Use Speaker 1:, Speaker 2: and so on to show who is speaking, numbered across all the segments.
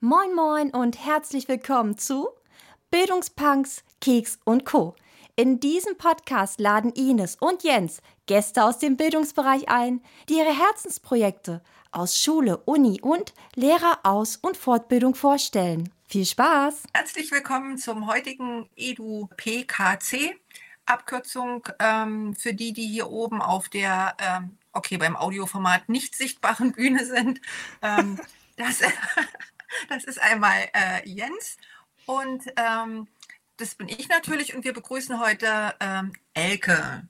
Speaker 1: Moin Moin und herzlich willkommen zu Bildungspunks, Keks und Co. In diesem Podcast laden Ines und Jens Gäste aus dem Bildungsbereich ein, die ihre Herzensprojekte aus Schule, Uni und Lehreraus- und Fortbildung vorstellen. Viel Spaß!
Speaker 2: Herzlich willkommen zum heutigen Edu PKC. Abkürzung ähm, für die, die hier oben auf der, ähm, okay, beim Audioformat nicht sichtbaren Bühne sind. Ähm, das Das ist einmal äh, Jens und ähm, das bin ich natürlich und wir begrüßen heute ähm, Elke,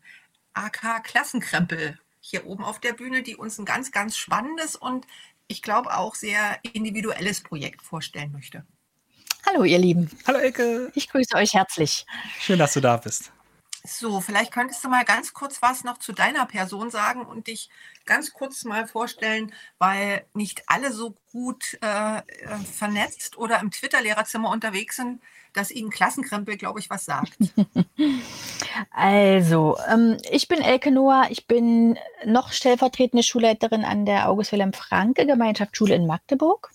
Speaker 2: AK Klassenkrempel, hier oben auf der Bühne, die uns ein ganz, ganz spannendes und ich glaube auch sehr individuelles Projekt vorstellen möchte.
Speaker 3: Hallo ihr Lieben.
Speaker 4: Hallo Elke.
Speaker 3: Ich grüße euch herzlich.
Speaker 4: Schön, dass du da bist.
Speaker 2: So, vielleicht könntest du mal ganz kurz was noch zu deiner Person sagen und dich ganz kurz mal vorstellen, weil nicht alle so gut äh, äh vernetzt oder im Twitter-Lehrerzimmer unterwegs sind, dass ihnen Klassenkrempel, glaube ich, was sagt.
Speaker 3: Also, ähm, ich bin Elke Noah, ich bin noch stellvertretende Schulleiterin an der August Wilhelm Franke Gemeinschaftsschule in Magdeburg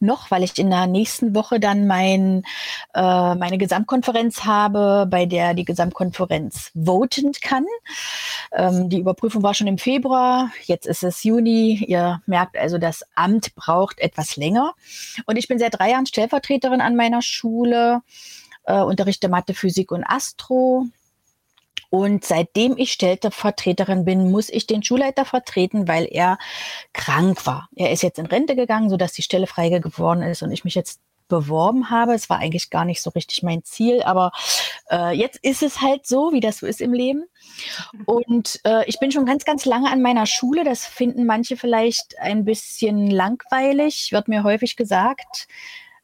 Speaker 3: noch, weil ich in der nächsten Woche dann mein, äh, meine Gesamtkonferenz habe, bei der die Gesamtkonferenz voten kann. Ähm, die Überprüfung war schon im Februar, jetzt ist es Juni. Ihr merkt also, das Amt braucht etwas länger. Und ich bin seit drei Jahren Stellvertreterin an meiner Schule, äh, unterrichte Mathe, Physik und Astro. Und seitdem ich Stellvertreterin bin, muss ich den Schulleiter vertreten, weil er krank war. Er ist jetzt in Rente gegangen, sodass die Stelle frei geworden ist und ich mich jetzt beworben habe. Es war eigentlich gar nicht so richtig mein Ziel, aber äh, jetzt ist es halt so, wie das so ist im Leben. Und äh, ich bin schon ganz, ganz lange an meiner Schule. Das finden manche vielleicht ein bisschen langweilig, wird mir häufig gesagt.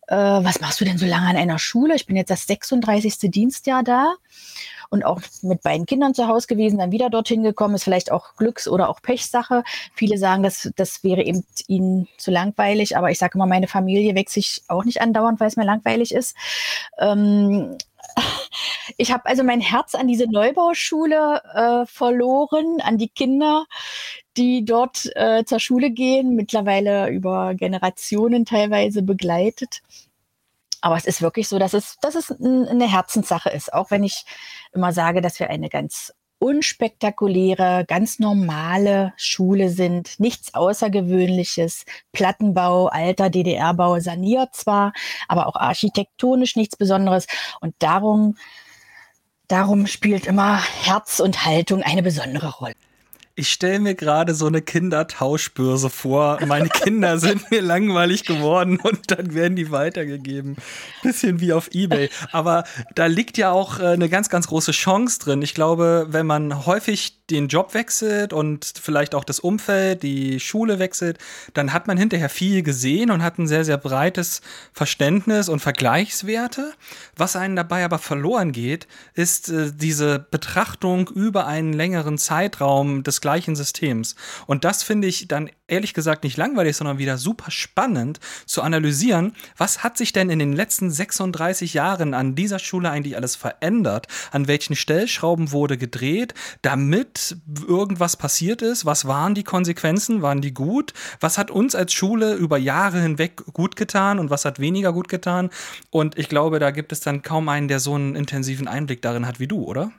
Speaker 3: Äh, was machst du denn so lange an einer Schule? Ich bin jetzt das 36. Dienstjahr da und auch mit beiden Kindern zu Hause gewesen, dann wieder dorthin gekommen, ist vielleicht auch Glücks- oder auch Pechsache. Viele sagen, das, das wäre eben ihnen zu langweilig, aber ich sage immer, meine Familie wechselt sich auch nicht andauernd, weil es mir langweilig ist. Ähm, ich habe also mein Herz an diese Neubauschule äh, verloren, an die Kinder, die dort äh, zur Schule gehen, mittlerweile über Generationen teilweise begleitet. Aber es ist wirklich so, dass es, dass es eine Herzenssache ist. Auch wenn ich immer sage, dass wir eine ganz unspektakuläre, ganz normale Schule sind. Nichts Außergewöhnliches. Plattenbau, alter DDR-Bau saniert zwar, aber auch architektonisch nichts Besonderes. Und darum, darum spielt immer Herz und Haltung eine besondere Rolle
Speaker 4: ich stelle mir gerade so eine Kindertauschbörse vor. Meine Kinder sind mir langweilig geworden und dann werden die weitergegeben. Bisschen wie auf Ebay. Aber da liegt ja auch äh, eine ganz, ganz große Chance drin. Ich glaube, wenn man häufig den Job wechselt und vielleicht auch das Umfeld, die Schule wechselt, dann hat man hinterher viel gesehen und hat ein sehr, sehr breites Verständnis und Vergleichswerte. Was einen dabei aber verloren geht, ist äh, diese Betrachtung über einen längeren Zeitraum des gleichen Systems. Und das finde ich dann ehrlich gesagt nicht langweilig, sondern wieder super spannend zu analysieren, was hat sich denn in den letzten 36 Jahren an dieser Schule eigentlich alles verändert? An welchen Stellschrauben wurde gedreht, damit irgendwas passiert ist? Was waren die Konsequenzen? Waren die gut? Was hat uns als Schule über Jahre hinweg gut getan und was hat weniger gut getan? Und ich glaube, da gibt es dann kaum einen, der so einen intensiven Einblick darin hat wie du, oder?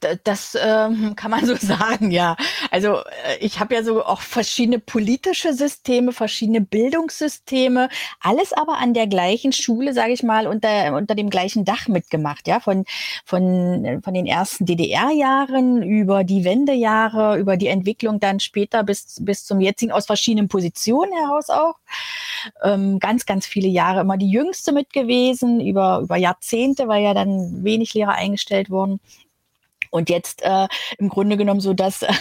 Speaker 3: Das ähm, kann man so sagen, ja. Also äh, ich habe ja so auch verschiedene politische Systeme, verschiedene Bildungssysteme, alles aber an der gleichen Schule, sage ich mal, unter, unter dem gleichen Dach mitgemacht, ja, von, von, von den ersten DDR-Jahren über die Wendejahre, über die Entwicklung dann später bis, bis zum jetzigen, aus verschiedenen Positionen heraus auch. Ähm, ganz, ganz viele Jahre immer die jüngste mit gewesen, über, über Jahrzehnte, weil ja dann wenig Lehrer eingestellt wurden. Und jetzt äh, im Grunde genommen so, dass äh,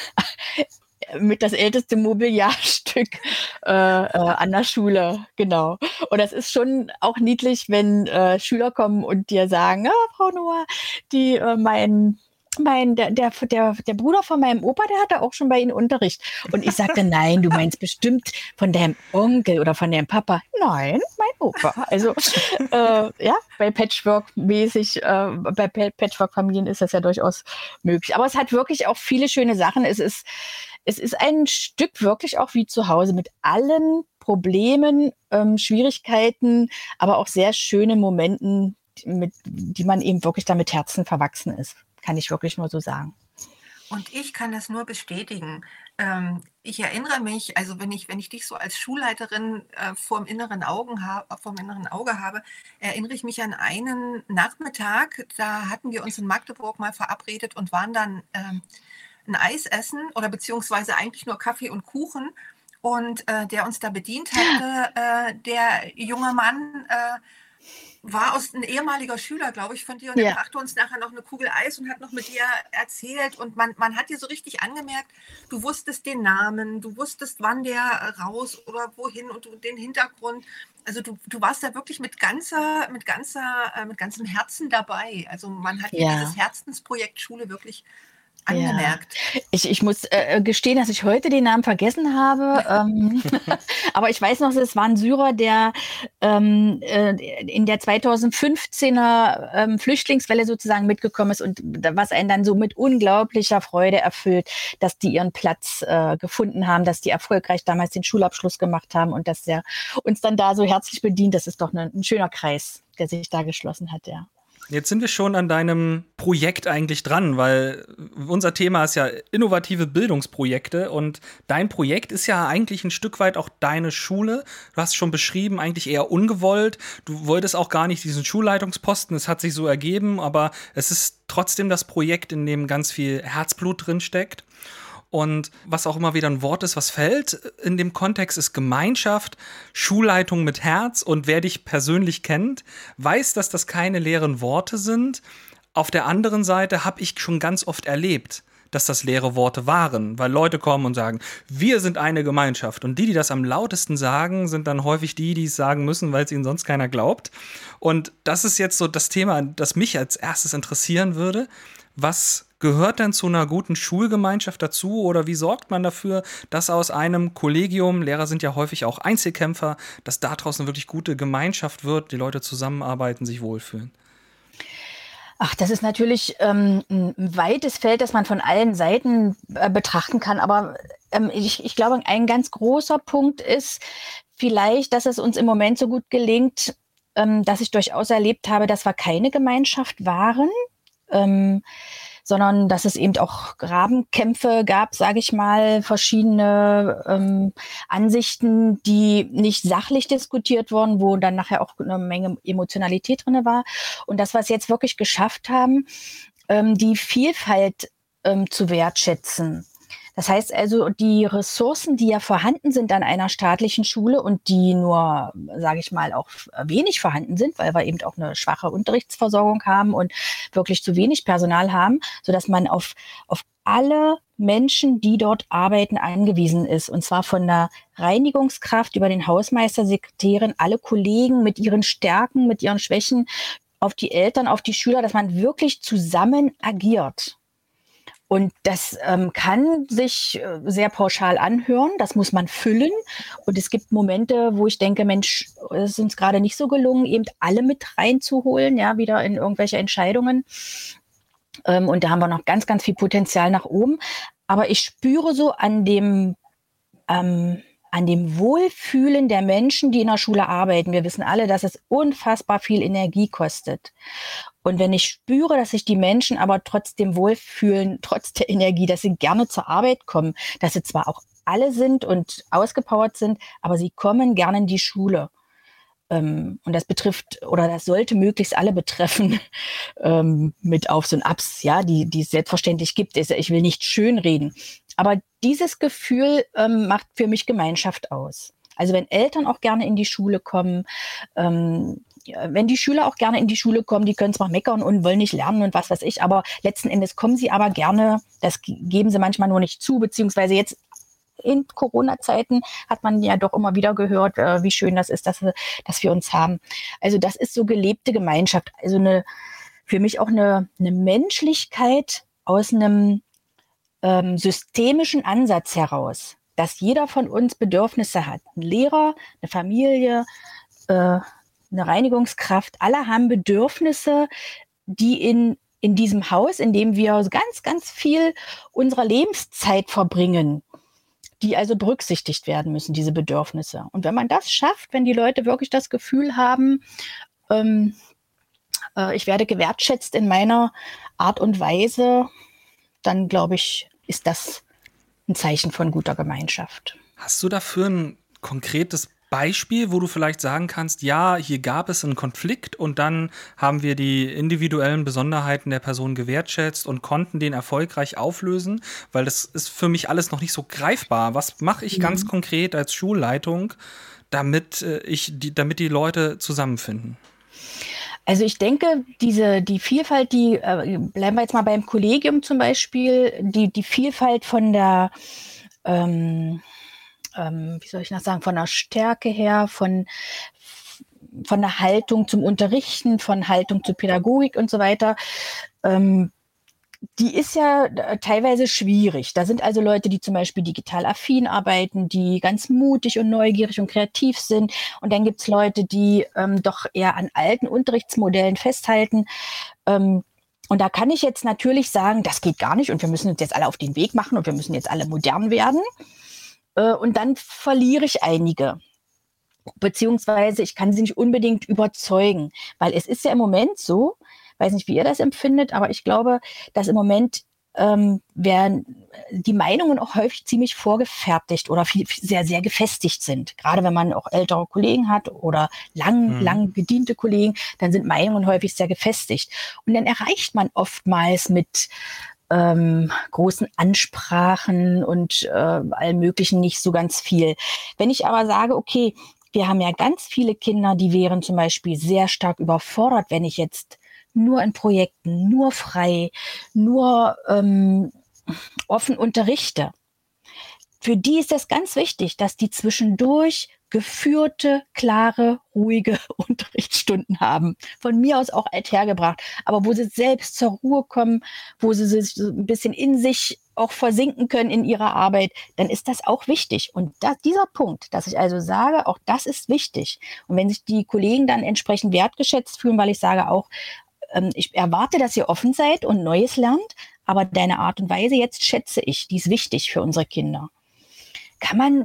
Speaker 3: mit das älteste Mobiliarstück äh, äh, an der Schule, genau. Und das ist schon auch niedlich, wenn äh, Schüler kommen und dir sagen, ah, Frau Noah, die äh, mein mein, der, der, der, der Bruder von meinem Opa, der hatte auch schon bei Ihnen Unterricht. Und ich sagte, nein, du meinst bestimmt von deinem Onkel oder von deinem Papa. Nein, Opa. Also äh, ja, bei Patchwork-mäßig, äh, bei Patchwork-Familien ist das ja durchaus möglich. Aber es hat wirklich auch viele schöne Sachen. Es ist, es ist ein Stück wirklich auch wie zu Hause mit allen Problemen, ähm, Schwierigkeiten, aber auch sehr schöne Momenten, mit, die man eben wirklich damit Herzen verwachsen ist. Kann ich wirklich nur so sagen.
Speaker 2: Und ich kann das nur bestätigen. Ähm, ich erinnere mich, also wenn ich, wenn ich dich so als Schulleiterin äh, vor, dem inneren Augen vor dem inneren Auge habe, erinnere ich mich an einen Nachmittag, da hatten wir uns in Magdeburg mal verabredet und waren dann ähm, ein Eis essen oder beziehungsweise eigentlich nur Kaffee und Kuchen. Und äh, der uns da bedient hatte, äh, der junge Mann, äh, war aus ein ehemaliger Schüler, glaube ich, von dir und ja. der brachte uns nachher noch eine Kugel Eis und hat noch mit dir erzählt und man, man hat dir so richtig angemerkt, du wusstest den Namen, du wusstest, wann der raus oder wohin und den Hintergrund. Also du, du warst da wirklich mit ganzer, mit ganzer, äh, mit ganzem Herzen dabei. Also man hat ja. dieses Herzensprojekt Schule wirklich angemerkt.
Speaker 3: Ja. Ich, ich muss äh, gestehen, dass ich heute den Namen vergessen habe. ähm, aber ich weiß noch, es war ein Syrer, der ähm, äh, in der 2015er ähm, Flüchtlingswelle sozusagen mitgekommen ist und was einen dann so mit unglaublicher Freude erfüllt, dass die ihren Platz äh, gefunden haben, dass die erfolgreich damals den Schulabschluss gemacht haben und dass der uns dann da so herzlich bedient. Das ist doch ne, ein schöner Kreis, der sich da geschlossen hat, ja.
Speaker 4: Jetzt sind wir schon an deinem Projekt eigentlich dran, weil unser Thema ist ja innovative Bildungsprojekte und dein Projekt ist ja eigentlich ein Stück weit auch deine Schule. Du hast schon beschrieben, eigentlich eher ungewollt. Du wolltest auch gar nicht diesen Schulleitungsposten, es hat sich so ergeben, aber es ist trotzdem das Projekt, in dem ganz viel Herzblut drin steckt. Und was auch immer wieder ein Wort ist, was fällt in dem Kontext, ist Gemeinschaft, Schulleitung mit Herz. Und wer dich persönlich kennt, weiß, dass das keine leeren Worte sind. Auf der anderen Seite habe ich schon ganz oft erlebt, dass das leere Worte waren, weil Leute kommen und sagen, wir sind eine Gemeinschaft. Und die, die das am lautesten sagen, sind dann häufig die, die es sagen müssen, weil es ihnen sonst keiner glaubt. Und das ist jetzt so das Thema, das mich als erstes interessieren würde. Was gehört denn zu einer guten Schulgemeinschaft dazu oder wie sorgt man dafür, dass aus einem Kollegium, Lehrer sind ja häufig auch Einzelkämpfer, dass da draußen wirklich gute Gemeinschaft wird, die Leute zusammenarbeiten, sich wohlfühlen?
Speaker 3: Ach, das ist natürlich ähm, ein weites Feld, das man von allen Seiten äh, betrachten kann. Aber ähm, ich, ich glaube, ein ganz großer Punkt ist vielleicht, dass es uns im Moment so gut gelingt, ähm, dass ich durchaus erlebt habe, dass wir keine Gemeinschaft waren. Ähm, sondern dass es eben auch Grabenkämpfe gab, sage ich mal, verschiedene ähm, Ansichten, die nicht sachlich diskutiert wurden, wo dann nachher auch eine Menge Emotionalität drinne war. Und das, was jetzt wirklich geschafft haben, ähm, die Vielfalt ähm, zu wertschätzen. Das heißt also, die Ressourcen, die ja vorhanden sind an einer staatlichen Schule und die nur, sage ich mal, auch wenig vorhanden sind, weil wir eben auch eine schwache Unterrichtsversorgung haben und wirklich zu wenig Personal haben, so dass man auf, auf alle Menschen, die dort arbeiten, angewiesen ist. Und zwar von der Reinigungskraft über den Hausmeister, Sekretärin, alle Kollegen mit ihren Stärken, mit ihren Schwächen, auf die Eltern, auf die Schüler, dass man wirklich zusammen agiert. Und das ähm, kann sich äh, sehr pauschal anhören, das muss man füllen. Und es gibt Momente, wo ich denke, Mensch, es ist uns gerade nicht so gelungen, eben alle mit reinzuholen, ja, wieder in irgendwelche Entscheidungen. Ähm, und da haben wir noch ganz, ganz viel Potenzial nach oben. Aber ich spüre so an dem, ähm, an dem Wohlfühlen der Menschen, die in der Schule arbeiten. Wir wissen alle, dass es unfassbar viel Energie kostet. Und wenn ich spüre, dass sich die Menschen aber trotzdem wohlfühlen, trotz der Energie, dass sie gerne zur Arbeit kommen, dass sie zwar auch alle sind und ausgepowert sind, aber sie kommen gerne in die Schule. Ähm, und das betrifft oder das sollte möglichst alle betreffen ähm, mit Aufs und Abs, ja, die, die es selbstverständlich gibt. Ich will nicht schönreden. Aber dieses Gefühl ähm, macht für mich Gemeinschaft aus. Also wenn Eltern auch gerne in die Schule kommen, ähm, wenn die Schüler auch gerne in die Schule kommen, die können zwar meckern und wollen nicht lernen und was weiß ich, aber letzten Endes kommen sie aber gerne, das geben sie manchmal nur nicht zu, beziehungsweise jetzt in Corona-Zeiten hat man ja doch immer wieder gehört, äh, wie schön das ist, dass, dass wir uns haben. Also das ist so gelebte Gemeinschaft, also eine, für mich auch eine, eine Menschlichkeit aus einem ähm, systemischen Ansatz heraus, dass jeder von uns Bedürfnisse hat. Ein Lehrer, eine Familie, äh, eine Reinigungskraft, alle haben Bedürfnisse, die in, in diesem Haus, in dem wir ganz, ganz viel unserer Lebenszeit verbringen, die also berücksichtigt werden müssen, diese Bedürfnisse. Und wenn man das schafft, wenn die Leute wirklich das Gefühl haben, ähm, äh, ich werde gewertschätzt in meiner Art und Weise, dann glaube ich, ist das ein Zeichen von guter Gemeinschaft.
Speaker 4: Hast du dafür ein konkretes Beispiel, wo du vielleicht sagen kannst, ja, hier gab es einen Konflikt und dann haben wir die individuellen Besonderheiten der Person gewertschätzt und konnten den erfolgreich auflösen, weil das ist für mich alles noch nicht so greifbar. Was mache ich mhm. ganz konkret als Schulleitung, damit äh, ich die, damit die Leute zusammenfinden?
Speaker 3: Also ich denke, diese die Vielfalt, die äh, bleiben wir jetzt mal beim Kollegium zum Beispiel, die die Vielfalt von der ähm, ähm, wie soll ich das sagen, von der Stärke her, von, von der Haltung zum Unterrichten, von Haltung zur Pädagogik und so weiter, ähm, die ist ja äh, teilweise schwierig. Da sind also Leute, die zum Beispiel digital affin arbeiten, die ganz mutig und neugierig und kreativ sind. Und dann gibt's Leute, die ähm, doch eher an alten Unterrichtsmodellen festhalten. Ähm, und da kann ich jetzt natürlich sagen, das geht gar nicht und wir müssen uns jetzt alle auf den Weg machen und wir müssen jetzt alle modern werden. Äh, und dann verliere ich einige. Beziehungsweise ich kann sie nicht unbedingt überzeugen, weil es ist ja im Moment so, weiß nicht, wie ihr das empfindet, aber ich glaube, dass im Moment ähm, werden die Meinungen auch häufig ziemlich vorgefertigt oder viel, sehr, sehr gefestigt sind. Gerade wenn man auch ältere Kollegen hat oder lang, mhm. lang gediente Kollegen, dann sind Meinungen häufig sehr gefestigt. Und dann erreicht man oftmals mit ähm, großen Ansprachen und äh, allem Möglichen nicht so ganz viel. Wenn ich aber sage, okay, wir haben ja ganz viele Kinder, die wären zum Beispiel sehr stark überfordert, wenn ich jetzt nur in Projekten, nur frei, nur ähm, offen unterrichte. Für die ist das ganz wichtig, dass die zwischendurch geführte, klare, ruhige Unterrichtsstunden haben. Von mir aus auch althergebracht, aber wo sie selbst zur Ruhe kommen, wo sie sich ein bisschen in sich auch versinken können in ihrer Arbeit, dann ist das auch wichtig. Und da, dieser Punkt, dass ich also sage, auch das ist wichtig. Und wenn sich die Kollegen dann entsprechend wertgeschätzt fühlen, weil ich sage auch, ähm, ich erwarte, dass ihr offen seid und Neues lernt, aber deine Art und Weise jetzt schätze ich, die ist wichtig für unsere Kinder. Kann man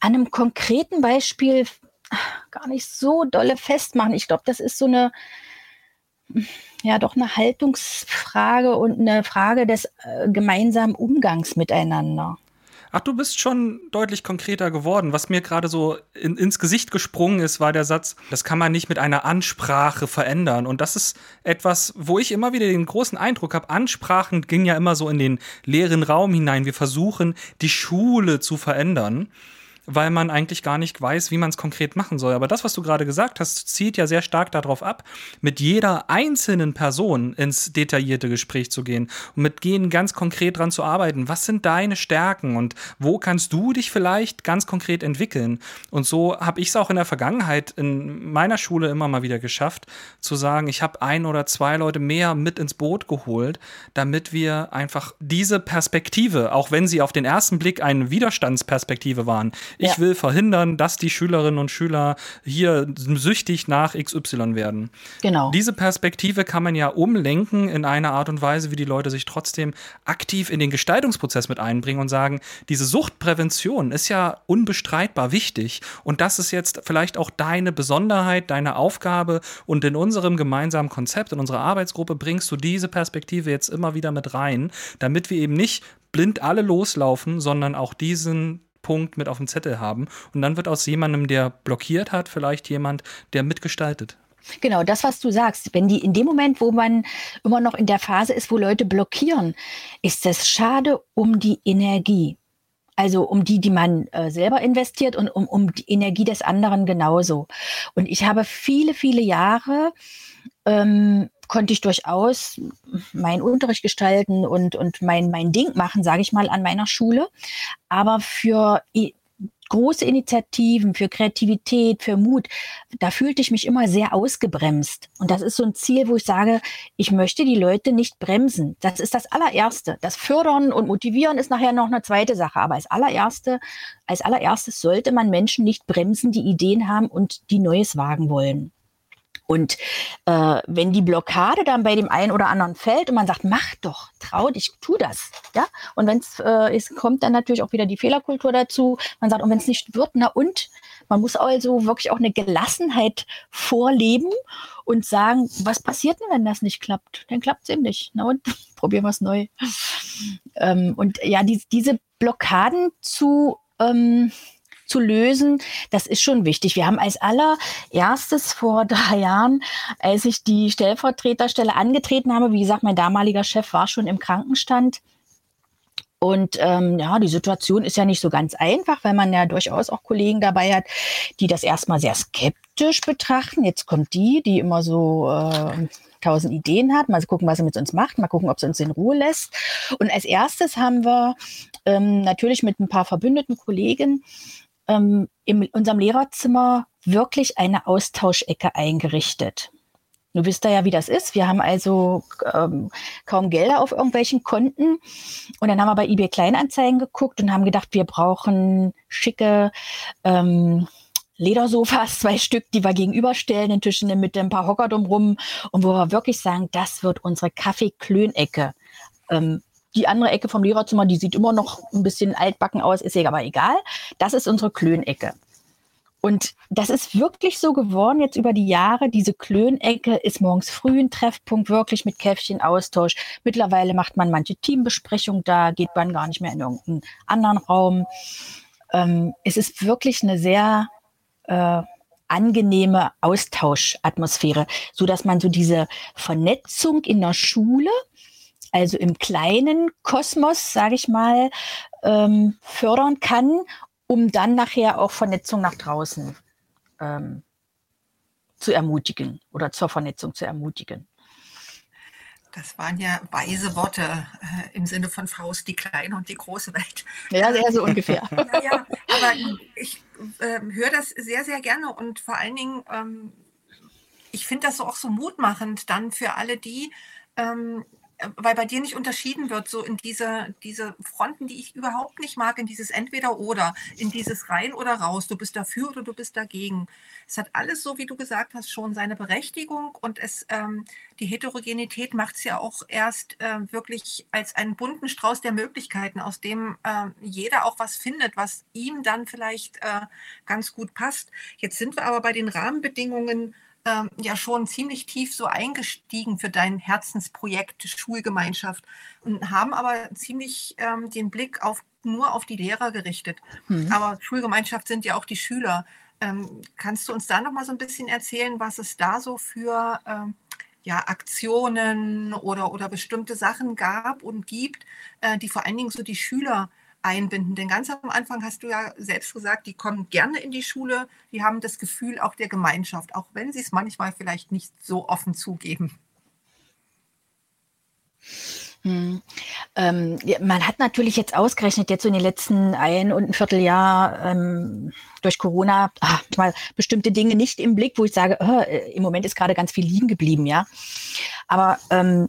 Speaker 3: an einem konkreten Beispiel gar nicht so dolle festmachen. Ich glaube, das ist so eine, ja, doch eine Haltungsfrage und eine Frage des äh, gemeinsamen Umgangs miteinander.
Speaker 4: Ach, du bist schon deutlich konkreter geworden. Was mir gerade so in, ins Gesicht gesprungen ist, war der Satz, das kann man nicht mit einer Ansprache verändern. Und das ist etwas, wo ich immer wieder den großen Eindruck habe, Ansprachen gingen ja immer so in den leeren Raum hinein. Wir versuchen, die Schule zu verändern weil man eigentlich gar nicht weiß, wie man es konkret machen soll. Aber das, was du gerade gesagt hast, zieht ja sehr stark darauf ab, mit jeder einzelnen Person ins detaillierte Gespräch zu gehen und mit denen ganz konkret dran zu arbeiten. Was sind deine Stärken und wo kannst du dich vielleicht ganz konkret entwickeln? Und so habe ich es auch in der Vergangenheit in meiner Schule immer mal wieder geschafft, zu sagen, ich habe ein oder zwei Leute mehr mit ins Boot geholt, damit wir einfach diese Perspektive, auch wenn sie auf den ersten Blick eine Widerstandsperspektive waren, ich ja. will verhindern, dass die Schülerinnen und Schüler hier süchtig nach XY werden.
Speaker 3: Genau.
Speaker 4: Diese Perspektive kann man ja umlenken in einer Art und Weise, wie die Leute sich trotzdem aktiv in den Gestaltungsprozess mit einbringen und sagen, diese Suchtprävention ist ja unbestreitbar wichtig. Und das ist jetzt vielleicht auch deine Besonderheit, deine Aufgabe. Und in unserem gemeinsamen Konzept, in unserer Arbeitsgruppe bringst du diese Perspektive jetzt immer wieder mit rein, damit wir eben nicht blind alle loslaufen, sondern auch diesen Punkt mit auf dem Zettel haben. Und dann wird aus jemandem, der blockiert hat, vielleicht jemand, der mitgestaltet.
Speaker 3: Genau, das, was du sagst. Wenn die in dem Moment, wo man immer noch in der Phase ist, wo Leute blockieren, ist es schade um die Energie. Also um die, die man äh, selber investiert und um, um die Energie des anderen genauso. Und ich habe viele, viele Jahre ähm, konnte ich durchaus meinen Unterricht gestalten und, und mein, mein Ding machen, sage ich mal, an meiner Schule. Aber für große Initiativen, für Kreativität, für Mut, da fühlte ich mich immer sehr ausgebremst. Und das ist so ein Ziel, wo ich sage, ich möchte die Leute nicht bremsen. Das ist das allererste. Das Fördern und Motivieren ist nachher noch eine zweite Sache. Aber als allererste, als allererstes sollte man Menschen nicht bremsen, die Ideen haben und die Neues wagen wollen. Und äh, wenn die Blockade dann bei dem einen oder anderen fällt und man sagt, mach doch, trau dich, tu das, ja. Und wenn es äh, ist, kommt dann natürlich auch wieder die Fehlerkultur dazu. Man sagt, und wenn es nicht wird, na und? Man muss also wirklich auch eine Gelassenheit vorleben und sagen, was passiert denn, wenn das nicht klappt? Dann klappt es eben nicht. Na und probieren wir es neu. Ähm, und ja, die, diese Blockaden zu ähm, zu lösen, das ist schon wichtig. Wir haben als allererstes vor drei Jahren, als ich die Stellvertreterstelle angetreten habe, wie gesagt, mein damaliger Chef war schon im Krankenstand. Und ähm, ja, die Situation ist ja nicht so ganz einfach, weil man ja durchaus auch Kollegen dabei hat, die das erstmal sehr skeptisch betrachten. Jetzt kommt die, die immer so äh, tausend Ideen hat. Mal gucken, was sie mit uns macht. Mal gucken, ob sie uns in Ruhe lässt. Und als erstes haben wir ähm, natürlich mit ein paar verbündeten Kollegen ähm, in unserem Lehrerzimmer wirklich eine Austauschecke eingerichtet. Du wisst ja, wie das ist. Wir haben also ähm, kaum Gelder auf irgendwelchen Konten. Und dann haben wir bei eBay Kleinanzeigen geguckt und haben gedacht, wir brauchen schicke ähm, Ledersofas, zwei Stück, die wir gegenüberstellen, den Tisch in ein paar Hocker drumrum und wo wir wirklich sagen, das wird unsere Kaffeeklönecke. Ähm, die andere Ecke vom Lehrerzimmer, die sieht immer noch ein bisschen altbacken aus, ist aber egal. Das ist unsere Klönecke. Und das ist wirklich so geworden jetzt über die Jahre. Diese Klönecke ist morgens früh ein Treffpunkt, wirklich mit Käffchen Austausch. Mittlerweile macht man manche Teambesprechungen da, geht man gar nicht mehr in irgendeinen anderen Raum. Ähm, es ist wirklich eine sehr äh, angenehme Austauschatmosphäre, so dass man so diese Vernetzung in der Schule also im kleinen Kosmos, sage ich mal, ähm, fördern kann, um dann nachher auch Vernetzung nach draußen ähm, zu ermutigen oder zur Vernetzung zu ermutigen.
Speaker 2: Das waren ja weise Worte äh, im Sinne von Faust, die kleine und die große Welt.
Speaker 3: Ja, sehr so ungefähr.
Speaker 2: ja, ja, aber ich äh, höre das sehr, sehr gerne und vor allen Dingen, ähm, ich finde das auch so mutmachend dann für alle die, ähm, weil bei dir nicht unterschieden wird, so in diese, diese Fronten, die ich überhaupt nicht mag, in dieses Entweder-Oder, in dieses rein oder raus, du bist dafür oder du bist dagegen. Es hat alles, so wie du gesagt hast, schon seine Berechtigung und es, ähm, die Heterogenität macht es ja auch erst äh, wirklich als einen bunten Strauß der Möglichkeiten, aus dem äh, jeder auch was findet, was ihm dann vielleicht äh, ganz gut passt. Jetzt sind wir aber bei den Rahmenbedingungen ähm, ja schon ziemlich tief so eingestiegen für dein Herzensprojekt Schulgemeinschaft und haben aber ziemlich ähm, den Blick auf, nur auf die Lehrer gerichtet. Mhm. Aber Schulgemeinschaft sind ja auch die Schüler. Ähm, kannst du uns da noch mal so ein bisschen erzählen, was es da so für ähm, ja, Aktionen oder, oder bestimmte Sachen gab und gibt, äh, die vor allen Dingen so die Schüler einbinden. Denn ganz am Anfang hast du ja selbst gesagt, die kommen gerne in die Schule, die haben das Gefühl auch der Gemeinschaft, auch wenn sie es manchmal vielleicht nicht so offen zugeben.
Speaker 3: Hm. Ähm, man hat natürlich jetzt ausgerechnet, jetzt so in den letzten ein und ein Vierteljahr ähm, durch Corona ach, mal bestimmte Dinge nicht im Blick, wo ich sage, äh, im Moment ist gerade ganz viel liegen geblieben, ja. Aber ähm,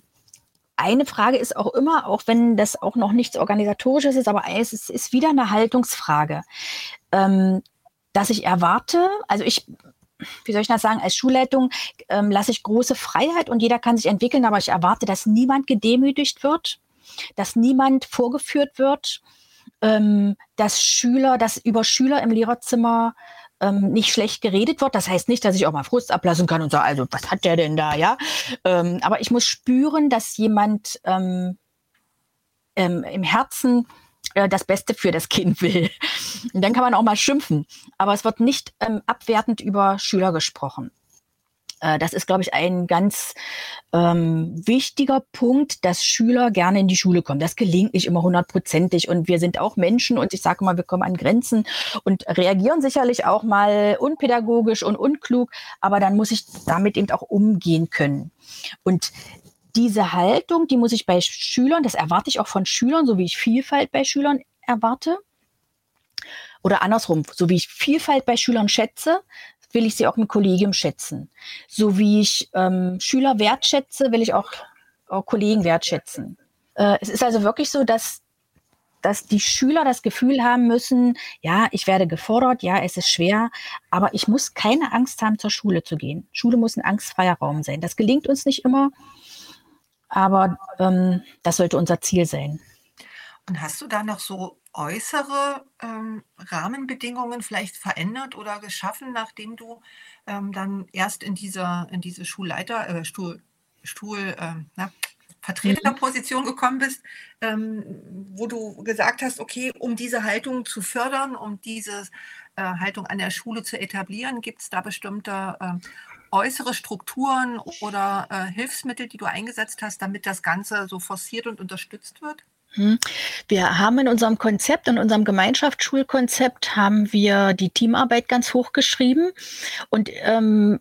Speaker 3: eine Frage ist auch immer, auch wenn das auch noch nichts Organisatorisches ist, aber es ist, ist wieder eine Haltungsfrage, ähm, dass ich erwarte, also ich, wie soll ich das sagen, als Schulleitung ähm, lasse ich große Freiheit und jeder kann sich entwickeln, aber ich erwarte, dass niemand gedemütigt wird, dass niemand vorgeführt wird, ähm, dass Schüler, dass über Schüler im Lehrerzimmer ähm, nicht schlecht geredet wird. Das heißt nicht, dass ich auch mal Frust ablassen kann und sage, also was hat der denn da, ja? Ähm, aber ich muss spüren, dass jemand ähm, ähm im Herzen äh, das Beste für das Kind will. Und dann kann man auch mal schimpfen. Aber es wird nicht ähm, abwertend über Schüler gesprochen. Äh, das ist, glaube ich, ein ganz ähm, wichtiger Punkt, dass Schüler gerne in die Schule kommen. Das gelingt nicht immer hundertprozentig und wir sind auch Menschen und ich sage mal, wir kommen an Grenzen und reagieren sicherlich auch mal unpädagogisch und unklug, aber dann muss ich damit eben auch umgehen können. Und diese Haltung, die muss ich bei Schülern, das erwarte ich auch von Schülern, so wie ich Vielfalt bei Schülern erwarte. Oder andersrum, so wie ich Vielfalt bei Schülern schätze, will ich sie auch im Kollegium schätzen. So wie ich ähm, Schüler wertschätze, will ich auch, auch Kollegen wertschätzen. Äh, es ist also wirklich so, dass dass die Schüler das Gefühl haben müssen, ja, ich werde gefordert, ja, es ist schwer, aber ich muss keine Angst haben, zur Schule zu gehen. Schule muss ein angstfreier Raum sein. Das gelingt uns nicht immer, aber ähm, das sollte unser Ziel sein.
Speaker 2: Und hast du da noch so äußere ähm, Rahmenbedingungen vielleicht verändert oder geschaffen, nachdem du ähm, dann erst in dieser in diese Schulleiter äh, Stuhl, Stuhl äh, na, Vertreterposition mhm. gekommen bist, ähm, wo du gesagt hast, okay, um diese Haltung zu fördern, um diese äh, Haltung an der Schule zu etablieren, gibt es da bestimmte äh, äußere Strukturen oder äh, Hilfsmittel, die du eingesetzt hast, damit das Ganze so forciert und unterstützt wird?
Speaker 3: Hm. Wir haben in unserem Konzept, in unserem Gemeinschaftsschulkonzept, haben wir die Teamarbeit ganz hoch geschrieben. Und ähm,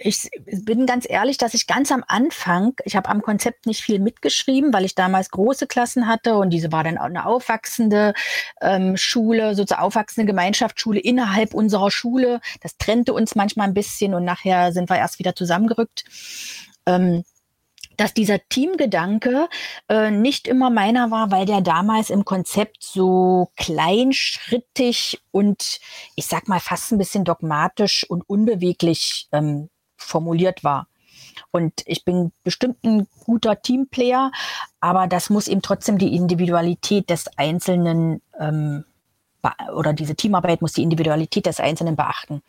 Speaker 3: ich bin ganz ehrlich, dass ich ganz am Anfang, ich habe am Konzept nicht viel mitgeschrieben, weil ich damals große Klassen hatte und diese war dann auch eine aufwachsende ähm, Schule, sozusagen aufwachsende Gemeinschaftsschule innerhalb unserer Schule. Das trennte uns manchmal ein bisschen und nachher sind wir erst wieder zusammengerückt. Ähm, dass dieser Teamgedanke äh, nicht immer meiner war, weil der damals im Konzept so kleinschrittig und ich sag mal fast ein bisschen dogmatisch und unbeweglich ähm, formuliert war. Und ich bin bestimmt ein guter Teamplayer, aber das muss eben trotzdem die Individualität des Einzelnen ähm, oder diese Teamarbeit muss die Individualität des Einzelnen beachten.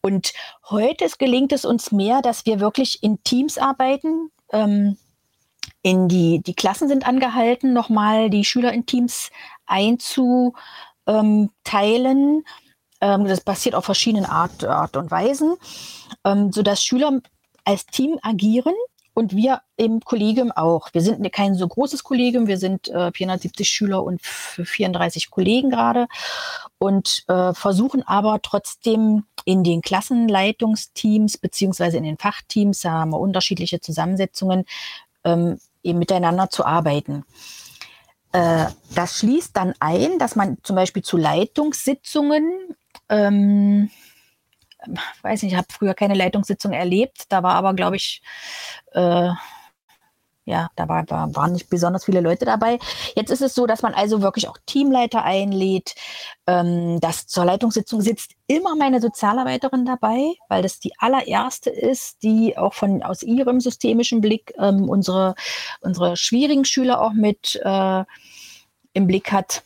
Speaker 3: Und heute gelingt es uns mehr, dass wir wirklich in Teams arbeiten, ähm, in die, die Klassen sind angehalten, nochmal die Schüler in Teams einzuteilen. Ähm, das passiert auf verschiedenen Art, Art und Weisen, ähm, sodass Schüler als Team agieren und wir im Kollegium auch. Wir sind kein so großes Kollegium, wir sind äh, 470 Schüler und 34 Kollegen gerade und äh, versuchen aber trotzdem in den Klassenleitungsteams beziehungsweise in den Fachteams, da haben wir unterschiedliche Zusammensetzungen, ähm, eben miteinander zu arbeiten. Äh, das schließt dann ein, dass man zum Beispiel zu Leitungssitzungen ähm, weiß nicht, ich habe früher keine Leitungssitzung erlebt. Da war aber, glaube ich, äh, ja, da war, war, waren nicht besonders viele Leute dabei. Jetzt ist es so, dass man also wirklich auch Teamleiter einlädt. Ähm, dass zur Leitungssitzung sitzt immer meine Sozialarbeiterin dabei, weil das die allererste ist, die auch von aus ihrem systemischen Blick ähm, unsere, unsere schwierigen Schüler auch mit äh, im Blick hat.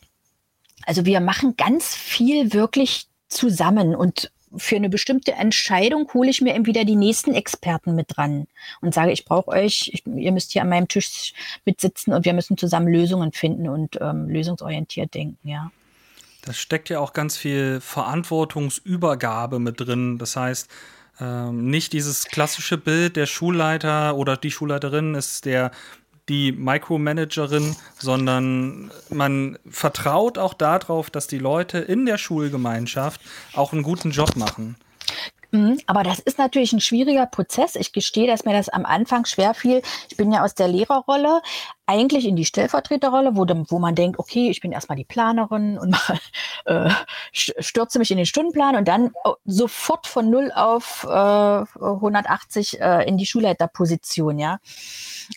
Speaker 3: Also wir machen ganz viel wirklich zusammen und für eine bestimmte Entscheidung hole ich mir entweder die nächsten Experten mit dran und sage, ich brauche euch, ich, ihr müsst hier an meinem Tisch mitsitzen und wir müssen zusammen Lösungen finden und ähm, lösungsorientiert denken, ja.
Speaker 4: Das steckt ja auch ganz viel Verantwortungsübergabe mit drin. Das heißt, ähm, nicht dieses klassische Bild, der Schulleiter oder die Schulleiterin ist der die Micromanagerin, sondern man vertraut auch darauf, dass die Leute in der Schulgemeinschaft auch einen guten Job machen.
Speaker 3: Mhm, aber das ist natürlich ein schwieriger Prozess. Ich gestehe, dass mir das am Anfang schwer fiel. Ich bin ja aus der Lehrerrolle eigentlich in die Stellvertreterrolle, wo, wo man denkt, okay, ich bin erstmal die Planerin und mal, äh, stürze mich in den Stundenplan und dann oh, sofort von null auf äh, 180 äh, in die Schulleiterposition, ja.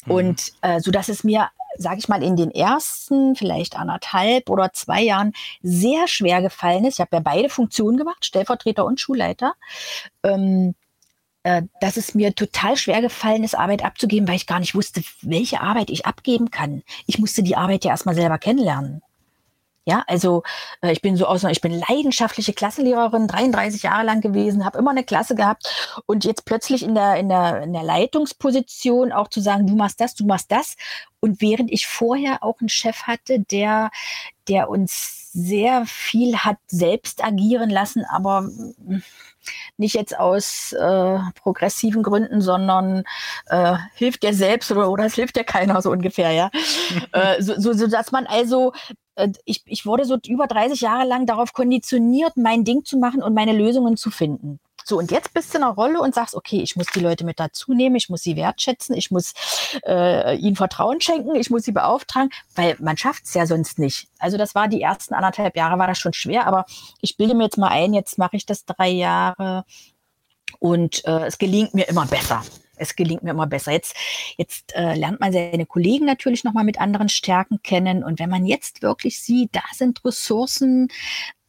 Speaker 3: Mhm. Und äh, so dass es mir sage ich mal, in den ersten vielleicht anderthalb oder zwei Jahren sehr schwer gefallen ist. Ich habe ja beide Funktionen gemacht, Stellvertreter und Schulleiter. Ähm, äh, dass es mir total schwer gefallen ist, Arbeit abzugeben, weil ich gar nicht wusste, welche Arbeit ich abgeben kann. Ich musste die Arbeit ja erstmal selber kennenlernen. Ja, also äh, ich bin so aus, ich bin leidenschaftliche Klassenlehrerin, 33 Jahre lang gewesen, habe immer eine Klasse gehabt und jetzt plötzlich in der, in, der, in der Leitungsposition auch zu sagen, du machst das, du machst das. Und während ich vorher auch einen Chef hatte, der, der uns sehr viel hat selbst agieren lassen, aber nicht jetzt aus äh, progressiven Gründen, sondern äh, hilft dir selbst oder, oder es hilft dir keiner so ungefähr, ja. äh, so, so, so, dass man also ich, ich wurde so über 30 Jahre lang darauf konditioniert, mein Ding zu machen und meine Lösungen zu finden. So, und jetzt bist du in einer Rolle und sagst, okay, ich muss die Leute mit dazu nehmen, ich muss sie wertschätzen, ich muss äh, ihnen Vertrauen schenken, ich muss sie beauftragen, weil man schafft es ja sonst nicht. Also das war die ersten anderthalb Jahre, war das schon schwer, aber ich bilde mir jetzt mal ein, jetzt mache ich das drei Jahre und äh, es gelingt mir immer besser. Es gelingt mir immer besser. Jetzt, jetzt äh, lernt man seine Kollegen natürlich nochmal mit anderen Stärken kennen. Und wenn man jetzt wirklich sieht, da sind Ressourcen,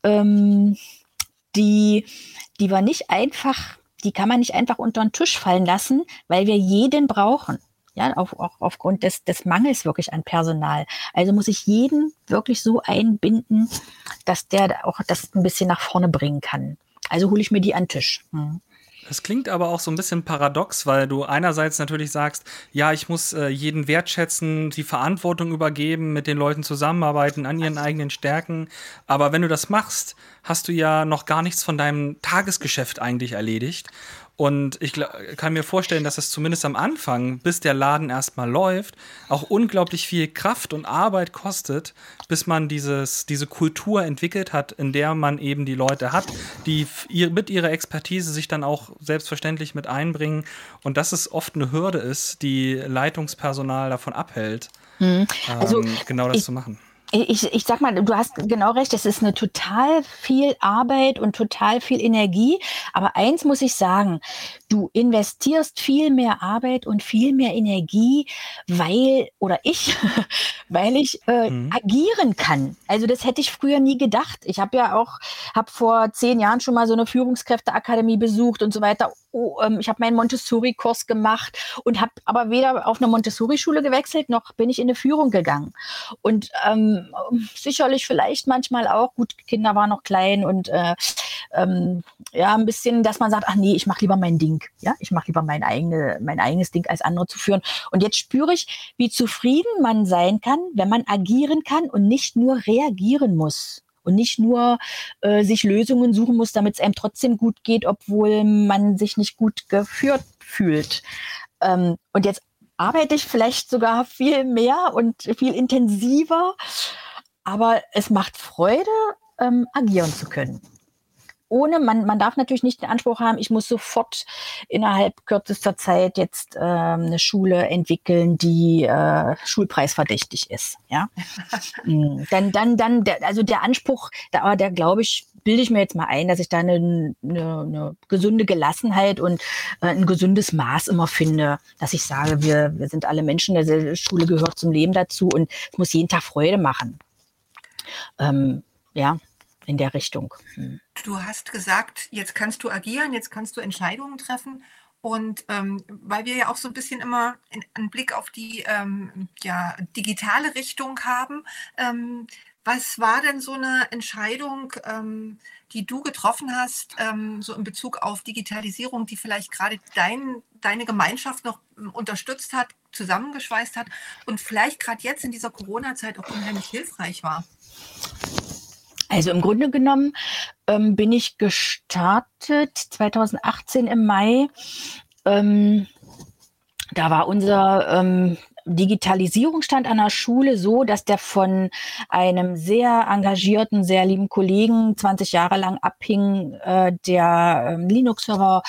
Speaker 3: ähm, die, die wir nicht einfach, die kann man nicht einfach unter den Tisch fallen lassen, weil wir jeden brauchen. Ja, auf, auch aufgrund des, des Mangels wirklich an Personal. Also muss ich jeden wirklich so einbinden, dass der auch das ein bisschen nach vorne bringen kann. Also hole ich mir die an den Tisch. Hm.
Speaker 4: Das klingt aber auch so ein bisschen paradox, weil du einerseits natürlich sagst, ja, ich muss äh, jeden wertschätzen, die Verantwortung übergeben, mit den Leuten zusammenarbeiten an ihren eigenen Stärken. Aber wenn du das machst, hast du ja noch gar nichts von deinem Tagesgeschäft eigentlich erledigt. Und ich kann mir vorstellen, dass es zumindest am Anfang, bis der Laden erstmal läuft, auch unglaublich viel Kraft und Arbeit kostet, bis man dieses, diese Kultur entwickelt hat, in der man eben die Leute hat, die mit ihrer Expertise sich dann auch selbstverständlich mit einbringen. Und dass es oft eine Hürde ist, die Leitungspersonal davon abhält, mhm. also, ähm, genau das
Speaker 3: ich,
Speaker 4: zu machen
Speaker 3: ich, ich sag mal, du hast genau recht, es ist eine total viel Arbeit und total viel Energie. Aber eins muss ich sagen, du investierst viel mehr Arbeit und viel mehr Energie, weil, oder ich, weil ich äh, mhm. agieren kann. Also das hätte ich früher nie gedacht. Ich habe ja auch, habe vor zehn Jahren schon mal so eine Führungskräfteakademie besucht und so weiter. Oh, ähm, ich habe meinen Montessori-Kurs gemacht und habe aber weder auf eine Montessori-Schule gewechselt, noch bin ich in eine Führung gegangen. Und ähm, sicherlich vielleicht manchmal auch, gut, Kinder waren noch klein und äh, ähm, ja, ein bisschen, dass man sagt, ach nee, ich mache lieber mein Ding. Ja, ich mache lieber mein, eigene, mein eigenes Ding als andere zu führen. Und jetzt spüre ich, wie zufrieden man sein kann, wenn man agieren kann und nicht nur reagieren muss und nicht nur äh, sich Lösungen suchen muss, damit es einem trotzdem gut geht, obwohl man sich nicht gut geführt fühlt. Ähm, und jetzt arbeite ich vielleicht sogar viel mehr und viel intensiver, aber es macht Freude, ähm, agieren zu können ohne, man, man darf natürlich nicht den Anspruch haben, ich muss sofort innerhalb kürzester Zeit jetzt äh, eine Schule entwickeln, die äh, schulpreisverdächtig ist. Ja, mm, dann, dann, dann, der, also der Anspruch, da, aber der glaube ich, bilde ich mir jetzt mal ein, dass ich da eine, eine, eine gesunde Gelassenheit und äh, ein gesundes Maß immer finde, dass ich sage, wir, wir sind alle Menschen, der Schule gehört zum Leben dazu und es muss jeden Tag Freude machen. Ähm, ja, in der Richtung. Hm.
Speaker 2: Du hast gesagt, jetzt kannst du agieren, jetzt kannst du Entscheidungen treffen. Und ähm, weil wir ja auch so ein bisschen immer einen Blick auf die ähm, ja, digitale Richtung haben, ähm, was war denn so eine Entscheidung, ähm, die du getroffen hast, ähm, so in Bezug auf Digitalisierung, die vielleicht gerade dein, deine Gemeinschaft noch unterstützt hat, zusammengeschweißt hat und vielleicht gerade jetzt in dieser Corona-Zeit auch unheimlich hilfreich war?
Speaker 3: Also im Grunde genommen ähm, bin ich gestartet 2018 im Mai. Ähm, da war unser ähm, Digitalisierungsstand an der Schule so, dass der von einem sehr engagierten, sehr lieben Kollegen 20 Jahre lang abhing, äh, der ähm, Linux-Server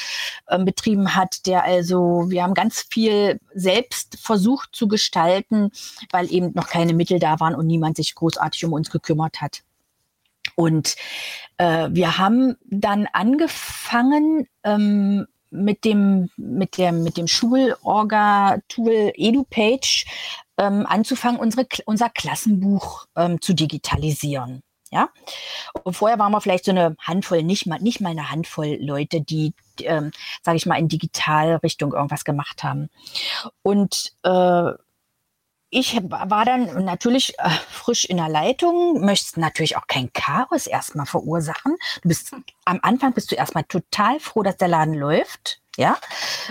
Speaker 3: äh, betrieben hat, der also, wir haben ganz viel selbst versucht zu gestalten, weil eben noch keine Mittel da waren und niemand sich großartig um uns gekümmert hat. Und äh, wir haben dann angefangen ähm, mit dem mit der mit dem Schulorga-Tool EduPage ähm, anzufangen, unsere, unser Klassenbuch ähm, zu digitalisieren. Ja, und vorher waren wir vielleicht so eine Handvoll, nicht mal, nicht mal eine Handvoll Leute, die, ähm, sage ich mal, in Digitalrichtung irgendwas gemacht haben. Und äh, ich war dann natürlich äh, frisch in der Leitung, möchtest natürlich auch kein Chaos erstmal verursachen. Du bist am Anfang bist du erstmal total froh, dass der Laden läuft ja,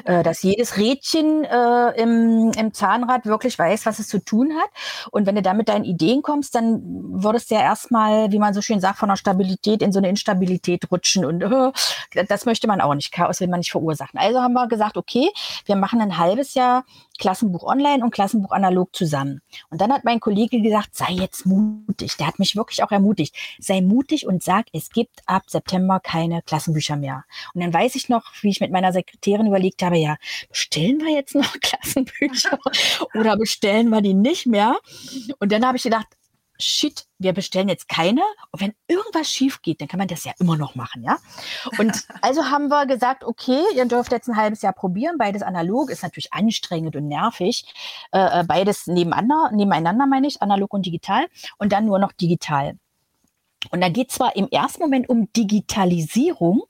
Speaker 3: äh, dass jedes Rädchen äh, im, im Zahnrad wirklich weiß, was es zu tun hat. Und wenn du da mit deinen Ideen kommst, dann würdest du ja erstmal, wie man so schön sagt, von der Stabilität in so eine Instabilität rutschen. Und äh, das möchte man auch nicht. Chaos will man nicht verursachen. Also haben wir gesagt, okay, wir machen ein halbes Jahr Klassenbuch online und Klassenbuch analog zusammen. Und dann hat mein Kollege gesagt, sei jetzt mutig. Der hat mich wirklich auch ermutigt. Sei mutig und sag, es gibt ab September keine Klassenbücher mehr. Und dann weiß ich noch, wie ich mit meiner Sekretärin überlegt habe, ja, bestellen wir jetzt noch Klassenbücher oder bestellen wir die nicht mehr? Und dann habe ich gedacht, shit, wir bestellen jetzt keine. Und wenn irgendwas schief geht, dann kann man das ja immer noch machen, ja. Und also haben wir gesagt, okay, ihr dürft jetzt ein halbes Jahr probieren. Beides analog ist natürlich anstrengend und nervig. Äh, äh beides nebeneinander, nebeneinander meine ich, analog und digital. Und dann nur noch digital. Und da geht zwar im ersten Moment um Digitalisierung,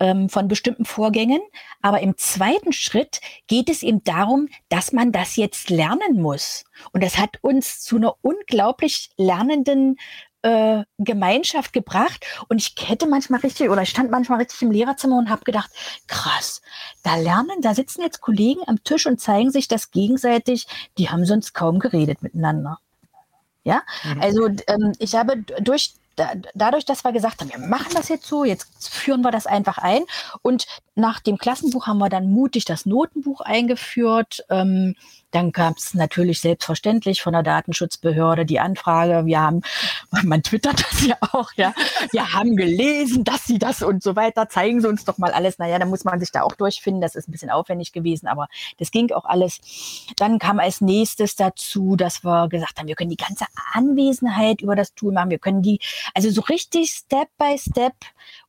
Speaker 3: ähm, von bestimmten Vorgängen. Aber im zweiten Schritt geht es eben darum, dass man das jetzt lernen muss. Und das hat uns zu einer unglaublich lernenden äh, Gemeinschaft gebracht. Und ich hätte manchmal richtig, oder ich stand manchmal richtig im Lehrerzimmer und habe gedacht, krass, da lernen, da sitzen jetzt Kollegen am Tisch und zeigen sich das gegenseitig, die haben sonst kaum geredet miteinander. Ja, mhm. also ähm, ich habe durch da, dadurch, dass wir gesagt haben, wir machen das jetzt so, jetzt führen wir das einfach ein. Und nach dem Klassenbuch haben wir dann mutig das Notenbuch eingeführt. Ähm, dann gab es natürlich selbstverständlich von der Datenschutzbehörde die Anfrage, wir haben, man twittert das ja auch, ja, wir haben gelesen, dass sie das und so weiter, zeigen sie uns doch mal alles. Naja, da muss man sich da auch durchfinden, das ist ein bisschen aufwendig gewesen, aber das ging auch alles. Dann kam als nächstes dazu, dass wir gesagt haben, wir können die ganze Anwesenheit über das Tool machen, wir können die, also so richtig Step by Step.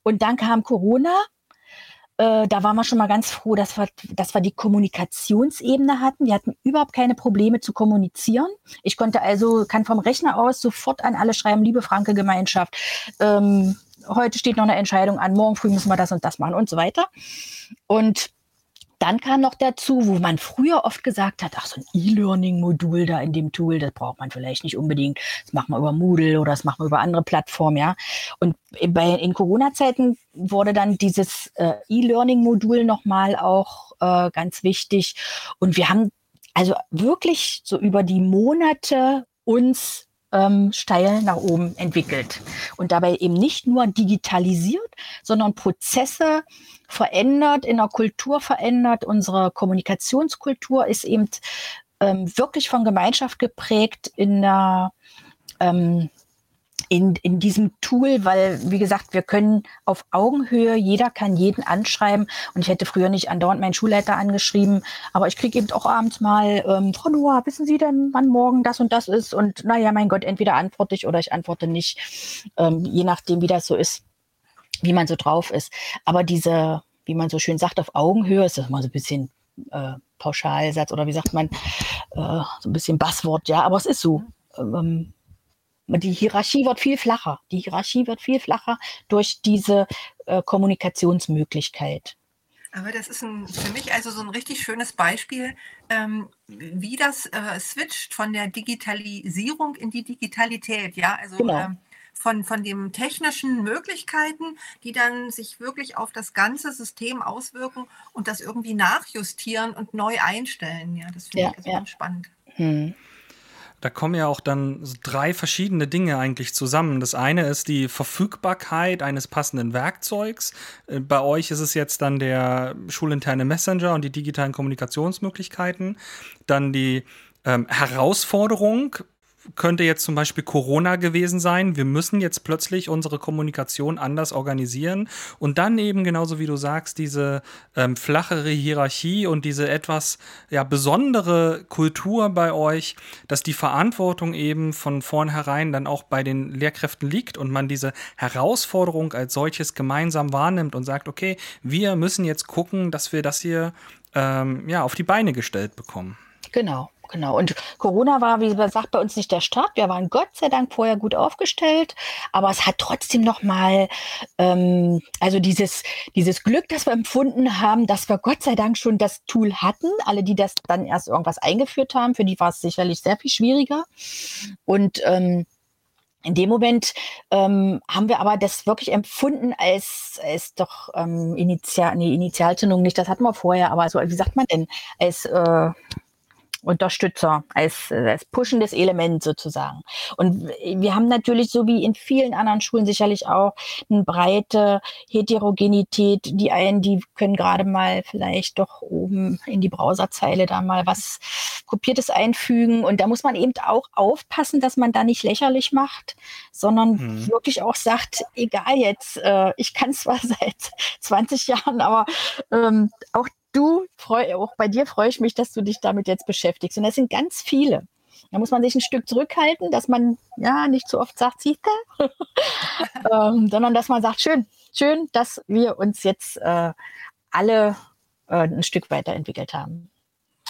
Speaker 3: Und dann kam Corona äh, da waren wir schon mal ganz froh, dass wir, dass wir die Kommunikationsebene hatten. Wir hatten überhaupt keine Probleme zu kommunizieren. Ich konnte also, kann vom Rechner aus sofort an alle schreiben, liebe Franke Gemeinschaft, ähm, heute steht noch eine Entscheidung an, morgen früh müssen wir das und das machen und so weiter. Und dann kam noch dazu, wo man früher oft gesagt hat, ach, so ein E-Learning-Modul da in dem Tool, das braucht man vielleicht nicht unbedingt. Das machen wir über Moodle oder das machen wir über andere Plattformen, ja. Und bei, in Corona-Zeiten wurde dann dieses äh, E-Learning-Modul nochmal auch äh, ganz wichtig. Und wir haben also wirklich so über die Monate uns ähm, steil nach oben entwickelt. Und dabei eben nicht nur digitalisiert, sondern Prozesse verändert, in der Kultur verändert. Unsere Kommunikationskultur ist eben ähm, wirklich von Gemeinschaft geprägt in der ähm, in, in diesem Tool, weil, wie gesagt, wir können auf Augenhöhe, jeder kann jeden anschreiben. Und ich hätte früher nicht andauernd meinen Schulleiter angeschrieben, aber ich kriege eben auch abends mal, ähm, Frau Noah, wissen Sie denn, wann morgen das und das ist? Und naja, mein Gott, entweder antworte ich oder ich antworte nicht, ähm, je nachdem, wie das so ist, wie man so drauf ist. Aber diese, wie man so schön sagt, auf Augenhöhe ist das mal so ein bisschen äh, Pauschalsatz oder wie sagt man, äh, so ein bisschen Basswort, ja, aber es ist so. Ähm, die Hierarchie wird viel flacher. Die Hierarchie wird viel flacher durch diese äh, Kommunikationsmöglichkeit.
Speaker 2: Aber das ist ein, für mich also so ein richtig schönes Beispiel, ähm, wie das äh, switcht von der Digitalisierung in die Digitalität. Ja, also genau. ähm, von, von den technischen Möglichkeiten, die dann sich wirklich auf das ganze System auswirken und das irgendwie nachjustieren und neu einstellen. Ja, das finde ja, ich also ja. spannend. Hm.
Speaker 4: Da kommen ja auch dann drei verschiedene Dinge eigentlich zusammen. Das eine ist die Verfügbarkeit eines passenden Werkzeugs. Äh, bei euch ist es jetzt dann der schulinterne Messenger und die digitalen Kommunikationsmöglichkeiten. Dann die ähm, Herausforderung, könnte jetzt zum Beispiel Corona gewesen sein. Wir müssen jetzt plötzlich unsere Kommunikation anders organisieren und dann eben genauso wie du sagst, diese ähm, flachere Hierarchie und diese etwas ja, besondere Kultur bei euch, dass die Verantwortung eben von vornherein dann auch bei den Lehrkräften liegt und man diese Herausforderung als solches gemeinsam wahrnimmt und sagt, okay, wir müssen jetzt gucken, dass wir das hier ähm, ja, auf die Beine gestellt bekommen.
Speaker 3: Genau. Genau. Und Corona war, wie gesagt, bei uns nicht der Start. Wir waren Gott sei Dank vorher gut aufgestellt, aber es hat trotzdem noch mal, ähm, also dieses dieses Glück, das wir empfunden haben, dass wir Gott sei Dank schon das Tool hatten. Alle, die das dann erst irgendwas eingeführt haben, für die war es sicherlich sehr viel schwieriger. Und ähm, in dem Moment ähm, haben wir aber das wirklich empfunden als, als doch ähm, Initial, nee, Initialzündung nicht, das hatten wir vorher, aber so, wie sagt man denn, als äh, Unterstützer, als, als pushendes Element sozusagen. Und wir haben natürlich, so wie in vielen anderen Schulen sicherlich auch, eine breite Heterogenität. Die einen, die können gerade mal vielleicht doch oben in die Browserzeile da mal was Kopiertes einfügen. Und da muss man eben auch aufpassen, dass man da nicht lächerlich macht, sondern hm. wirklich auch sagt, egal jetzt, äh, ich kann zwar seit 20 Jahren, aber ähm, auch du, freu, auch bei dir freue ich mich, dass du dich damit jetzt beschäftigst. Und das sind ganz viele. Da muss man sich ein Stück zurückhalten, dass man ja nicht zu oft sagt, siehst du, ähm, sondern dass man sagt, schön, schön, dass wir uns jetzt äh, alle äh, ein Stück weiterentwickelt haben.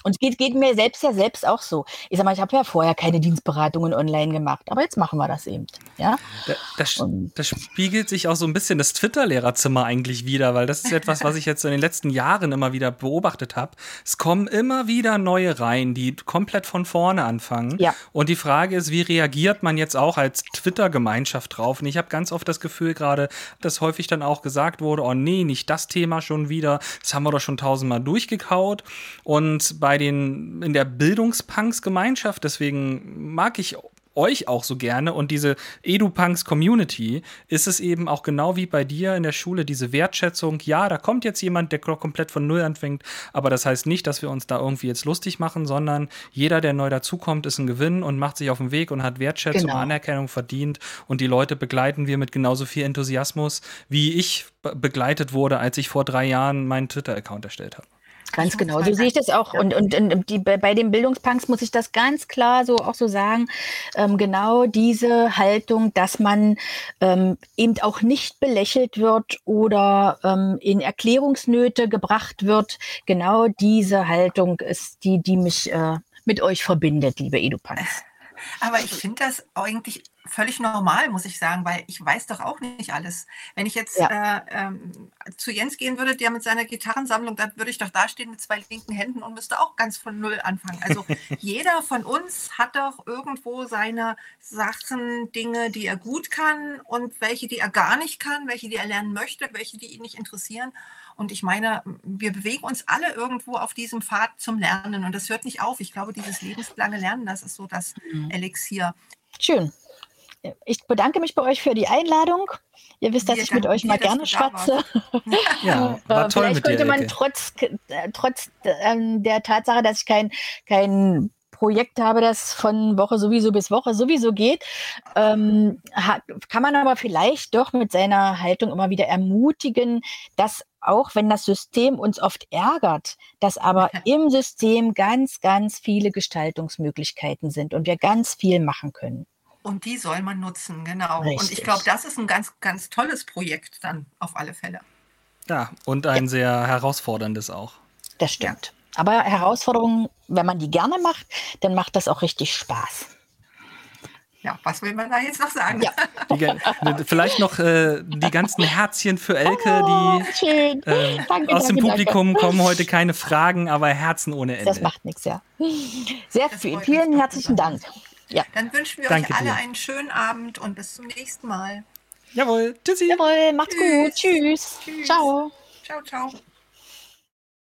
Speaker 3: Und es geht, geht, mir selbst ja selbst auch so. Ich sag mal, ich habe ja vorher keine Dienstberatungen online gemacht, aber jetzt machen wir das eben. Ja?
Speaker 4: Da, das, das, spiegelt sich auch so ein bisschen das Twitter-Lehrerzimmer eigentlich wieder, weil das ist etwas, was ich jetzt in den letzten Jahren immer wieder beobachtet habe. Es kommen immer wieder neue Reihen, die komplett von vorne anfangen. Ja. Und die Frage ist, wie reagiert man jetzt auch als Twitter-Gemeinschaft drauf? Und ich habe ganz oft das Gefühl gerade, dass häufig dann auch gesagt wurde, oh nee, nicht das Thema schon wieder. Das haben wir doch schon tausendmal durchgekaut. Und bei bei den, in der Bildungspunks-Gemeinschaft, deswegen mag ich euch auch so gerne und diese EduPunks-Community ist es eben auch genau wie bei dir in der Schule, diese Wertschätzung, ja, da kommt jetzt jemand, der komplett von Null anfängt, aber das heißt nicht, dass wir uns da irgendwie jetzt lustig machen, sondern jeder, der neu dazukommt, ist ein Gewinn und macht sich auf den Weg und hat Wertschätzung, genau. Anerkennung verdient und die Leute begleiten wir mit genauso viel Enthusiasmus, wie ich begleitet wurde, als ich vor drei Jahren meinen Twitter-Account erstellt habe.
Speaker 3: Ganz genau, so sehe ich das auch. Und, und, und die, bei den Bildungspunks muss ich das ganz klar so auch so sagen. Ähm, genau diese Haltung, dass man ähm, eben auch nicht belächelt wird oder ähm, in Erklärungsnöte gebracht wird. Genau diese Haltung ist die, die mich äh, mit euch verbindet, liebe EduPunks.
Speaker 2: Aber ich finde das eigentlich völlig normal, muss ich sagen, weil ich weiß doch auch nicht alles. Wenn ich jetzt ja. äh, ähm, zu Jens gehen würde, der mit seiner Gitarrensammlung, dann würde ich doch dastehen mit zwei linken Händen und müsste auch ganz von Null anfangen. Also jeder von uns hat doch irgendwo seine Sachen, Dinge, die er gut kann und welche, die er gar nicht kann, welche, die er lernen möchte, welche, die ihn nicht interessieren. Und ich meine, wir bewegen uns alle irgendwo auf diesem Pfad zum Lernen und das hört nicht auf. Ich glaube, dieses lebenslange Lernen, das ist so das mhm. Elixier.
Speaker 3: Schön. Ich bedanke mich bei euch für die Einladung. Ihr wisst, dass ich mit euch mal gerne schwatze.
Speaker 4: Ja, war toll
Speaker 3: Vielleicht könnte man trotz, äh, trotz ähm, der Tatsache, dass ich kein, kein Projekt habe, das von Woche sowieso bis Woche sowieso geht, ähm, hat, kann man aber vielleicht doch mit seiner Haltung immer wieder ermutigen, dass auch wenn das System uns oft ärgert, dass aber im System ganz, ganz viele Gestaltungsmöglichkeiten sind und wir ganz viel machen können.
Speaker 2: Und die soll man nutzen, genau. Richtig. Und ich glaube, das ist ein ganz, ganz tolles Projekt dann auf alle Fälle.
Speaker 4: Ja, und ein ja. sehr herausforderndes auch.
Speaker 3: Das stimmt. Aber Herausforderungen, wenn man die gerne macht, dann macht das auch richtig Spaß.
Speaker 2: Ja, was will man da jetzt noch sagen? Ja.
Speaker 4: Die, vielleicht noch äh, die ganzen Herzchen für Elke, oh, die äh, danke, aus dem danke, Publikum danke. kommen heute keine Fragen, aber Herzen ohne Ende.
Speaker 3: Das macht nichts, ja. Sehr viel, vielen herzlichen Dank.
Speaker 2: Ja. Dann wünschen wir Danke euch alle dir. einen schönen Abend und bis zum nächsten Mal.
Speaker 4: Jawohl. Tschüssi.
Speaker 3: Jawohl, macht's Tschüss. gut. Tschüss. Tschüss. Ciao.
Speaker 2: Ciao, ciao.